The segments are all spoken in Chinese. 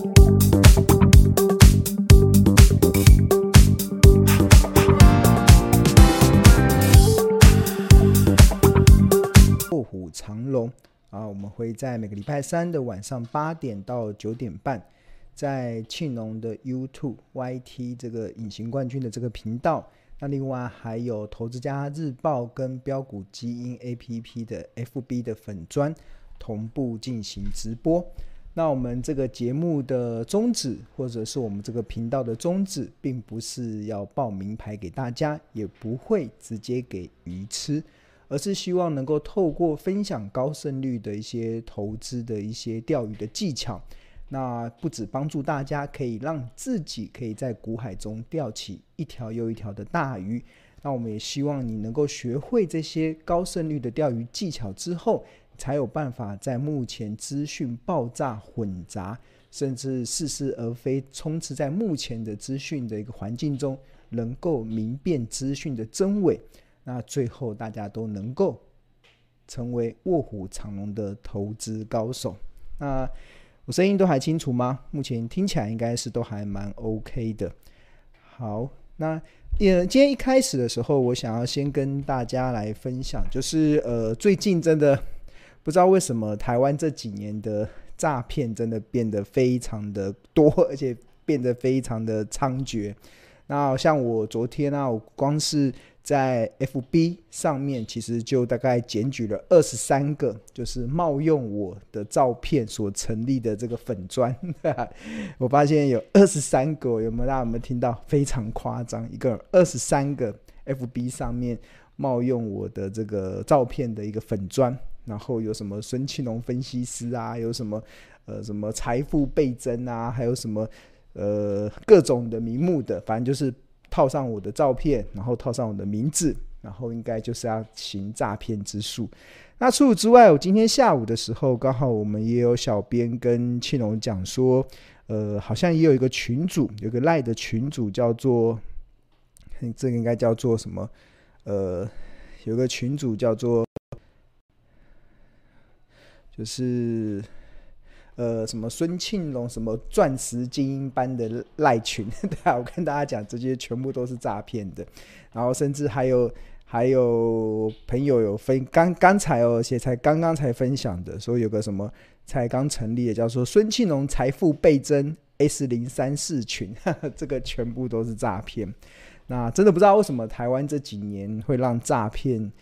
卧虎藏龙啊，我们会在每个礼拜三的晚上八点到九点半，在庆农的 YouTube、YT 这个隐形冠军的这个频道。那另外还有投资家日报跟标股基因 APP 的 FB 的粉砖同步进行直播。那我们这个节目的宗旨，或者是我们这个频道的宗旨，并不是要报名牌给大家，也不会直接给鱼吃，而是希望能够透过分享高胜率的一些投资的一些钓鱼的技巧。那不止帮助大家，可以让自己可以在股海中钓起一条又一条的大鱼。那我们也希望你能够学会这些高胜率的钓鱼技巧之后，才有办法在目前资讯爆炸混杂，甚至似是而非，充斥在目前的资讯的一个环境中，能够明辨资讯的真伪。那最后大家都能够成为卧虎藏龙的投资高手。那。我声音都还清楚吗？目前听起来应该是都还蛮 OK 的。好，那也今天一开始的时候，我想要先跟大家来分享，就是呃，最近真的不知道为什么台湾这几年的诈骗真的变得非常的多，而且变得非常的猖獗。那像我昨天啊，我光是在 FB 上面，其实就大概检举了二十三个，就是冒用我的照片所成立的这个粉专。我发现有二十三个，有没有？大家有没有听到？非常夸张，一个二十三个 FB 上面冒用我的这个照片的一个粉砖，然后有什么孙庆龙分析师啊，有什么呃什么财富倍增啊，还有什么呃各种的名目的，反正就是。套上我的照片，然后套上我的名字，然后应该就是要行诈骗之术。那除此之外，我今天下午的时候，刚好我们也有小编跟庆龙讲说，呃，好像也有一个群主，有个赖的群主叫做，这个应该叫做什么？呃，有个群主叫做，就是。呃，什么孙庆龙什么钻石精英班的赖群，对啊，我跟大家讲，这些全部都是诈骗的。然后甚至还有还有朋友有分刚刚才哦，而且才刚刚才分享的，说有个什么才刚成立的，叫做孙庆龙财富倍增 S 零三四群，这个全部都是诈骗。那真的不知道为什么台湾这几年会让诈骗。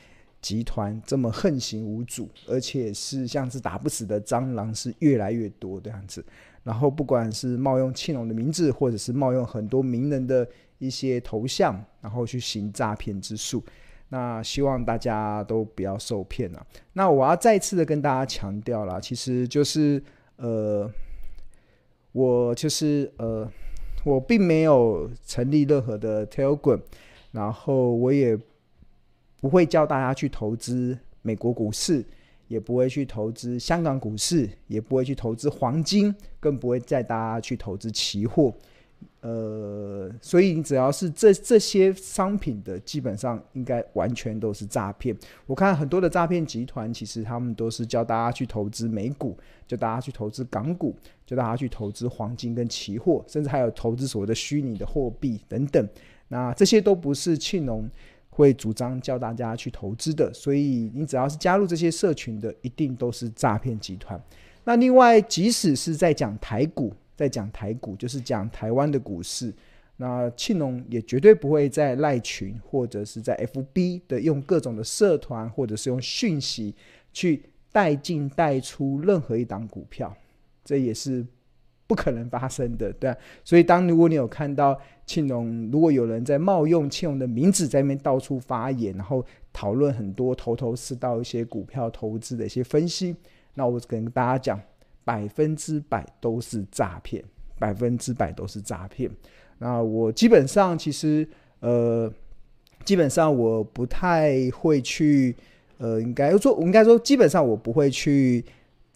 集团这么横行无阻，而且是像是打不死的蟑螂，是越来越多这样子。然后不管是冒用庆龙的名字，或者是冒用很多名人的一些头像，然后去行诈骗之术。那希望大家都不要受骗了。那我要再次的跟大家强调了，其实就是呃，我就是呃，我并没有成立任何的 Telegram，然后我也。不会教大家去投资美国股市，也不会去投资香港股市，也不会去投资黄金，更不会带大家去投资期货。呃，所以你只要是这这些商品的，基本上应该完全都是诈骗。我看很多的诈骗集团，其实他们都是教大家去投资美股，教大家去投资港股，教大家去投资黄金跟期货，甚至还有投资所谓的虚拟的货币等等。那这些都不是庆农。会主张教大家去投资的，所以你只要是加入这些社群的，一定都是诈骗集团。那另外，即使是在讲台股，在讲台股，就是讲台湾的股市，那庆农也绝对不会在赖群或者是在 FB 的用各种的社团或者是用讯息去带进带出任何一档股票，这也是。不可能发生的，对啊，所以当如果你有看到庆农，如果有人在冒用庆农的名字在那边到处发言，然后讨论很多头头是道一些股票投资的一些分析，那我跟大家讲，百分之百都是诈骗，百分之百都是诈骗。那我基本上其实呃，基本上我不太会去呃，应该说，我应该说，基本上我不会去。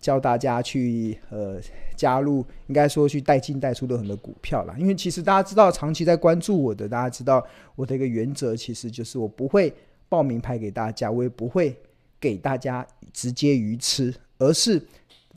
教大家去呃加入，应该说去带进带出的很多股票啦。因为其实大家知道，长期在关注我的，大家知道我的一个原则，其实就是我不会报名牌给大家，我也不会给大家直接鱼吃，而是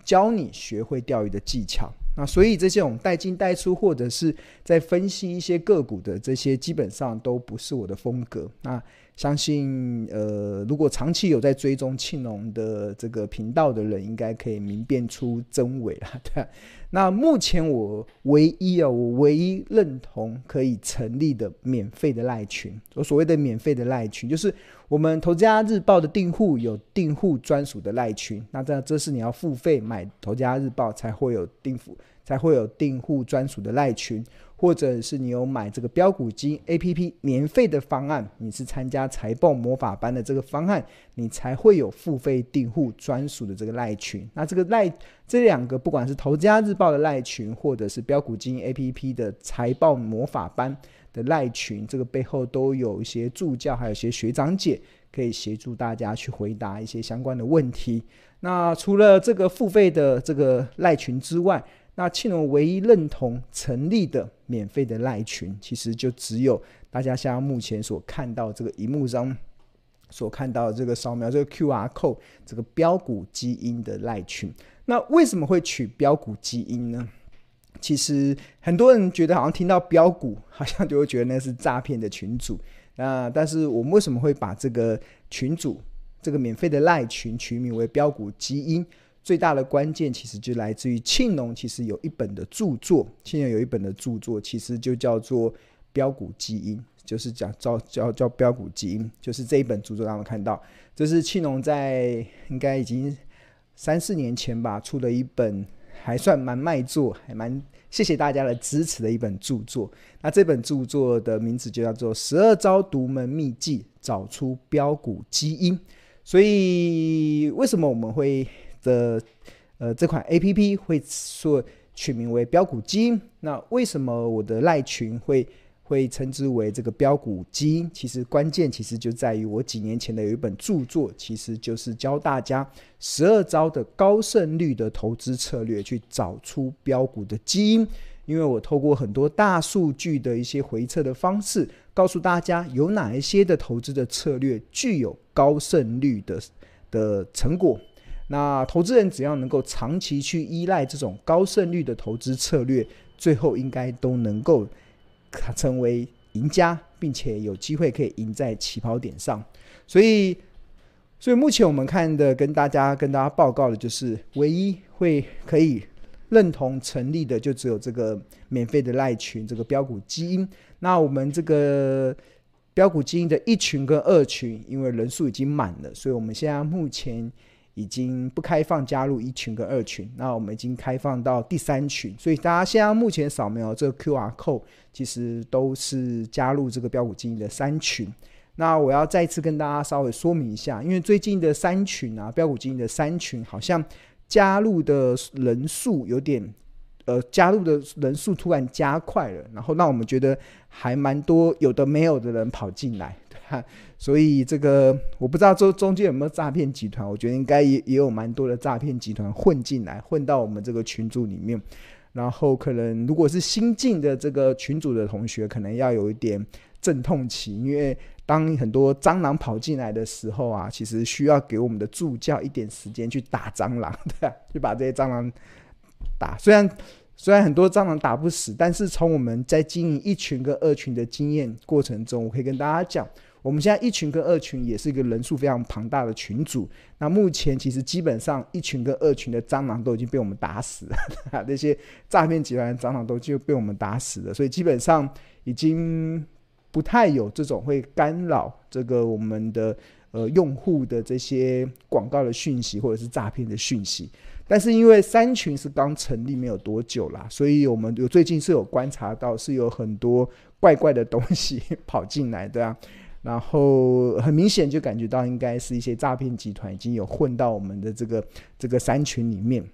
教你学会钓鱼的技巧。那所以这些种带进带出，或者是在分析一些个股的这些，基本上都不是我的风格。那相信呃，如果长期有在追踪庆隆的这个频道的人，应该可以明辨出真伪了，对。那目前我唯一啊，我唯一认同可以成立的免费的赖群，我所谓的免费的赖群，就是我们投家日报的订户有订户专属的赖群。那这这是你要付费买投家日报才会有订户，才会有订户专属的赖群。或者是你有买这个标股基 APP 年费的方案，你是参加财报魔法班的这个方案，你才会有付费订户专属的这个赖群。那这个赖这两个，不管是投资家日报的赖群，或者是标股基 APP 的财报魔法班的赖群，这个背后都有一些助教，还有一些学长姐可以协助大家去回答一些相关的问题。那除了这个付费的这个赖群之外，那庆隆唯一认同成立的免费的赖群，其实就只有大家现在目前所看到这个荧幕上所看到的这个扫描这个 QR code 这个标股基因的赖群。那为什么会取标股基因呢？其实很多人觉得好像听到标股，好像就会觉得那是诈骗的群主。那但是我们为什么会把这个群主这个免费的赖群取名为标股基因？最大的关键其实就来自于庆隆，其实有一本的著作，庆隆有一本的著作，其实就叫做《标股基因》，就是讲叫叫叫标股基因，就是这一本著作，让我们看到，这是庆隆在应该已经三四年前吧出的一本，还算蛮卖座，还蛮谢谢大家的支持的一本著作。那这本著作的名字就叫做《十二招独门秘技，找出标股基因》。所以为什么我们会？的呃，这款 A P P 会说取名为标股基因。那为什么我的赖群会会称之为这个标股基因？其实关键其实就在于我几年前的有一本著作，其实就是教大家十二招的高胜率的投资策略，去找出标股的基因。因为我透过很多大数据的一些回测的方式，告诉大家有哪一些的投资的策略具有高胜率的的成果。那投资人只要能够长期去依赖这种高胜率的投资策略，最后应该都能够成为赢家，并且有机会可以赢在起跑点上。所以，所以目前我们看的，跟大家跟大家报告的就是，唯一会可以认同成立的，就只有这个免费的赖群，这个标股基因。那我们这个标股基因的一群跟二群，因为人数已经满了，所以我们现在目前。已经不开放加入一群跟二群，那我们已经开放到第三群，所以大家现在目前扫描这个 QR code，其实都是加入这个标股基因的三群。那我要再次跟大家稍微说明一下，因为最近的三群啊，标股基因的三群好像加入的人数有点，呃，加入的人数突然加快了，然后让我们觉得还蛮多有的没有的人跑进来。所以这个我不知道中中间有没有诈骗集团，我觉得应该也也有蛮多的诈骗集团混进来，混到我们这个群组里面。然后可能如果是新进的这个群组的同学，可能要有一点阵痛期，因为当很多蟑螂跑进来的时候啊，其实需要给我们的助教一点时间去打蟑螂，对吧？就把这些蟑螂打。虽然虽然很多蟑螂打不死，但是从我们在经营一群跟二群的经验过程中，我可以跟大家讲。我们现在一群跟二群也是一个人数非常庞大的群组。那目前其实基本上一群跟二群的蟑螂都已经被我们打死了，那些诈骗集团的蟑螂都就被我们打死了，所以基本上已经不太有这种会干扰这个我们的呃用户的这些广告的讯息或者是诈骗的讯息。但是因为三群是刚成立没有多久啦，所以我们有最近是有观察到是有很多怪怪的东西 跑进来，对啊。然后很明显就感觉到，应该是一些诈骗集团已经有混到我们的这个这个三群里面，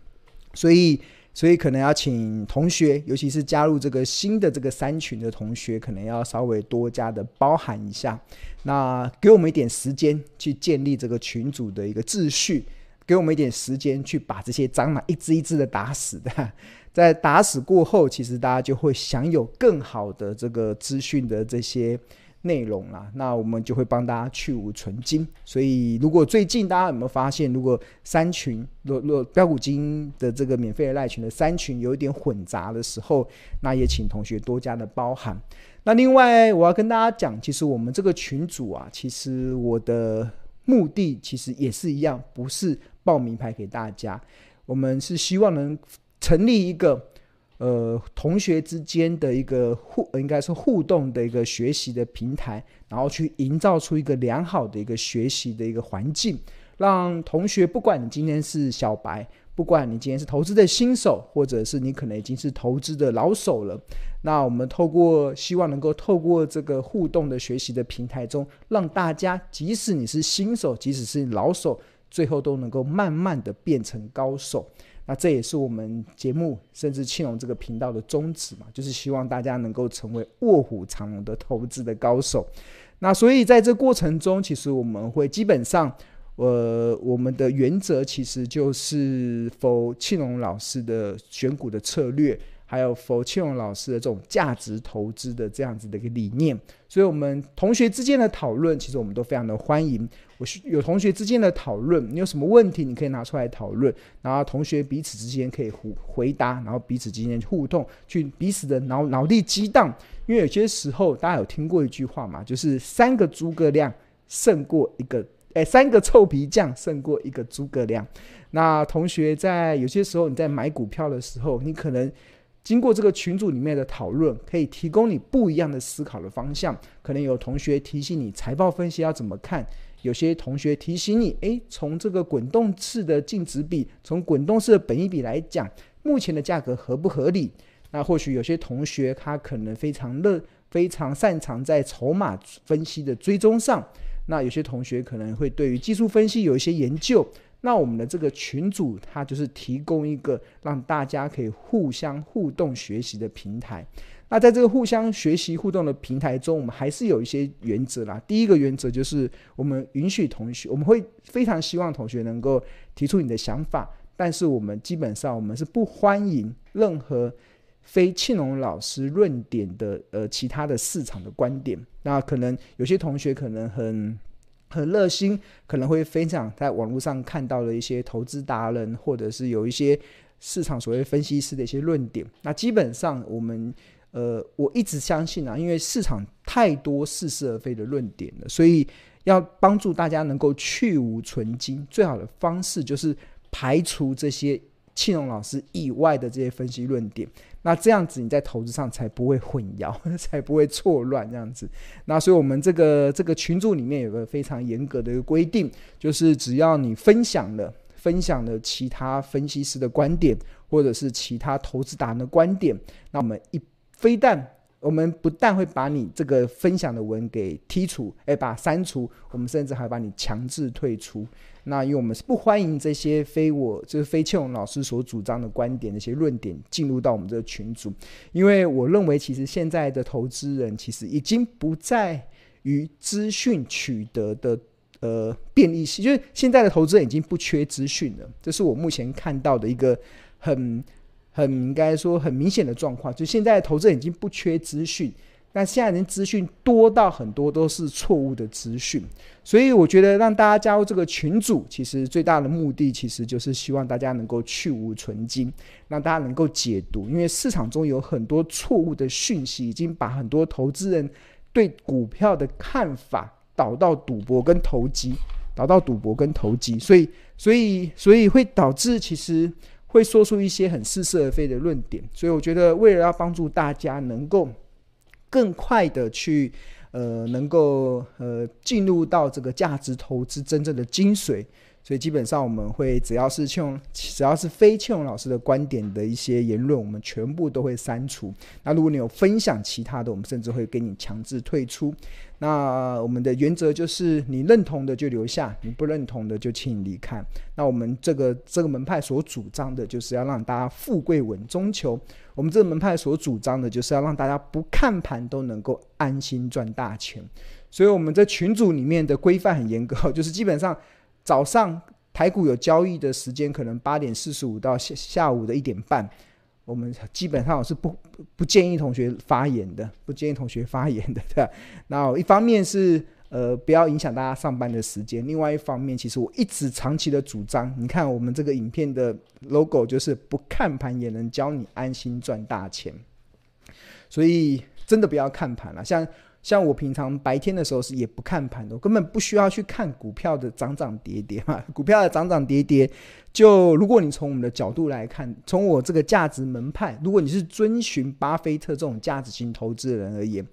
所以所以可能要请同学，尤其是加入这个新的这个三群的同学，可能要稍微多加的包涵一下。那给我们一点时间去建立这个群组的一个秩序，给我们一点时间去把这些蟑螂一只一只的打死的。在打死过后，其实大家就会享有更好的这个资讯的这些。内容啦，那我们就会帮大家去芜存菁。所以，如果最近大家有没有发现，如果三群若若标股金的这个免费的赖群的三群有一点混杂的时候，那也请同学多加的包涵。那另外，我要跟大家讲，其实我们这个群组啊，其实我的目的其实也是一样，不是报名牌给大家，我们是希望能成立一个。呃，同学之间的一个互，应该是互动的一个学习的平台，然后去营造出一个良好的一个学习的一个环境，让同学，不管你今天是小白，不管你今天是投资的新手，或者是你可能已经是投资的老手了，那我们透过希望能够透过这个互动的学习的平台中，让大家，即使你是新手，即使是老手，最后都能够慢慢的变成高手。那这也是我们节目甚至庆隆这个频道的宗旨嘛，就是希望大家能够成为卧虎藏龙的投资的高手。那所以在这过程中，其实我们会基本上，呃，我们的原则其实就是否庆隆老师的选股的策略。还有否庆隆老师的这种价值投资的这样子的一个理念，所以我们同学之间的讨论，其实我们都非常的欢迎。我有同学之间的讨论，你有什么问题，你可以拿出来讨论，然后同学彼此之间可以互回答，然后彼此之间互动，去彼此的脑脑力激荡。因为有些时候，大家有听过一句话嘛，就是三个诸葛亮胜过一个，哎，三个臭皮匠胜过一个诸葛亮。那同学在有些时候你在买股票的时候，你可能。经过这个群组里面的讨论，可以提供你不一样的思考的方向。可能有同学提醒你财报分析要怎么看，有些同学提醒你，诶，从这个滚动式的净值比，从滚动式的本益比来讲，目前的价格合不合理？那或许有些同学他可能非常乐，非常擅长在筹码分析的追踪上。那有些同学可能会对于技术分析有一些研究。那我们的这个群组，它就是提供一个让大家可以互相互动学习的平台。那在这个互相学习互动的平台中，我们还是有一些原则啦。第一个原则就是，我们允许同学，我们会非常希望同学能够提出你的想法，但是我们基本上我们是不欢迎任何非庆隆老师论点的呃其他的市场的观点。那可能有些同学可能很。很热心，可能会分享在网络上看到的一些投资达人，或者是有一些市场所谓分析师的一些论点。那基本上，我们呃，我一直相信啊，因为市场太多似是而非的论点了，所以要帮助大家能够去芜存菁，最好的方式就是排除这些庆荣老师以外的这些分析论点。那这样子你在投资上才不会混淆，才不会错乱这样子。那所以我们这个这个群组里面有个非常严格的一个规定，就是只要你分享了分享了其他分析师的观点，或者是其他投资达人的观点，那我们一非但我们不但会把你这个分享的文给剔除，哎，把删除，我们甚至还把你强制退出。那因为我们是不欢迎这些非我就是非庆老师所主张的观点那些论点进入到我们这个群组，因为我认为其实现在的投资人其实已经不在于资讯取得的呃便利性，就是现在的投资人已经不缺资讯了，这是我目前看到的一个很很应该说很明显的状况，就现在投资人已经不缺资讯。那现在人资讯多到很多都是错误的资讯，所以我觉得让大家加入这个群组，其实最大的目的其实就是希望大家能够去芜存菁，让大家能够解读，因为市场中有很多错误的讯息，已经把很多投资人对股票的看法导到赌博跟投机，导到赌博跟投机，所以所以所以会导致其实会说出一些很似是而非的论点，所以我觉得为了要帮助大家能够。更快的去，呃，能够呃进入到这个价值投资真正的精髓。所以基本上我们会只要是庆，只要是非庆老师的观点的一些言论，我们全部都会删除。那如果你有分享其他的，我们甚至会给你强制退出。那我们的原则就是，你认同的就留下，你不认同的就请你离开。那我们这个这个门派所主张的就是要让大家富贵稳中求。我们这个门派所主张的就是要让大家不看盘都能够安心赚大钱。所以我们这群组里面的规范很严格，就是基本上。早上台股有交易的时间，可能八点四十五到下下午的一点半，我们基本上是不不，建议同学发言的，不建议同学发言的，对吧？然后一方面是呃不要影响大家上班的时间，另外一方面，其实我一直长期的主张，你看我们这个影片的 logo 就是不看盘也能教你安心赚大钱，所以真的不要看盘了，像。像我平常白天的时候是也不看盘的，我根本不需要去看股票的涨涨跌跌嘛。股票的涨涨跌跌，就如果你从我们的角度来看，从我这个价值门派，如果你是遵循巴菲特这种价值型投资人而言，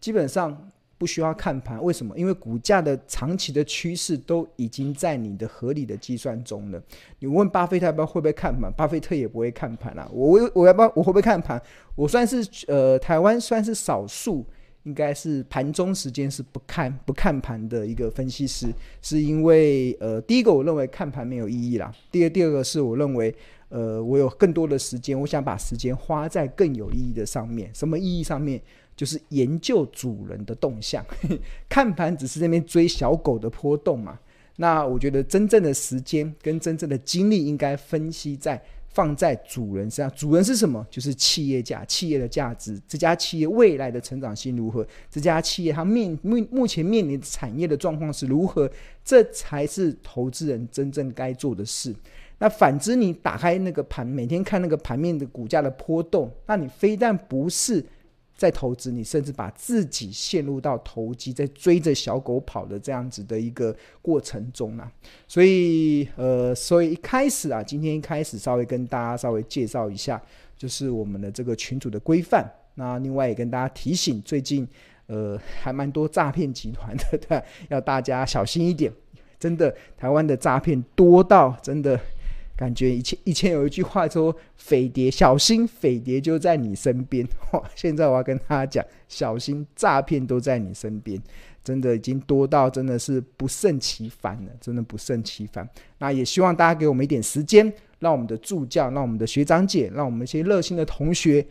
基本上不需要看盘。为什么？因为股价的长期的趋势都已经在你的合理的计算中了。你问巴菲特要不要会不会看盘？巴菲特也不会看盘啊。我我我要不要我会不会看盘？我算是呃台湾算是少数。应该是盘中时间是不看不看盘的一个分析师，是因为呃，第一个我认为看盘没有意义啦。第二，第二个是我认为呃，我有更多的时间，我想把时间花在更有意义的上面。什么意义上面？就是研究主人的动向。看盘只是那边追小狗的波动嘛。那我觉得真正的时间跟真正的精力应该分析在。放在主人身上，主人是什么？就是企业价，企业的价值，这家企业未来的成长性如何？这家企业它面目目前面临的产业的状况是如何？这才是投资人真正该做的事。那反之，你打开那个盘，每天看那个盘面的股价的波动，那你非但不是。在投资，你甚至把自己陷入到投机，在追着小狗跑的这样子的一个过程中啊，所以呃，所以一开始啊，今天一开始稍微跟大家稍微介绍一下，就是我们的这个群组的规范。那另外也跟大家提醒，最近呃还蛮多诈骗集团的，对，要大家小心一点。真的，台湾的诈骗多到真的。感觉以前以前有一句话说“匪谍小心，匪谍就在你身边”。现在我要跟大家讲，小心诈骗都在你身边，真的已经多到真的是不胜其烦了，真的不胜其烦。那也希望大家给我们一点时间，让我们的助教，让我们的学长姐，让我们一些热心的同学。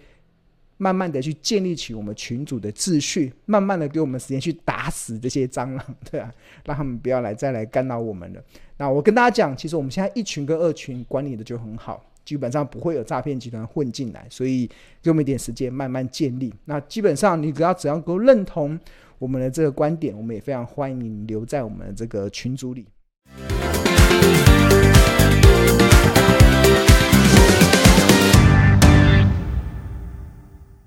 慢慢的去建立起我们群组的秩序，慢慢的给我们时间去打死这些蟑螂，对啊，让他们不要来再来干扰我们了。那我跟大家讲，其实我们现在一群跟二群管理的就很好，基本上不会有诈骗集团混进来，所以给我们一点时间慢慢建立。那基本上你只要只要够认同我们的这个观点，我们也非常欢迎你留在我们的这个群组里。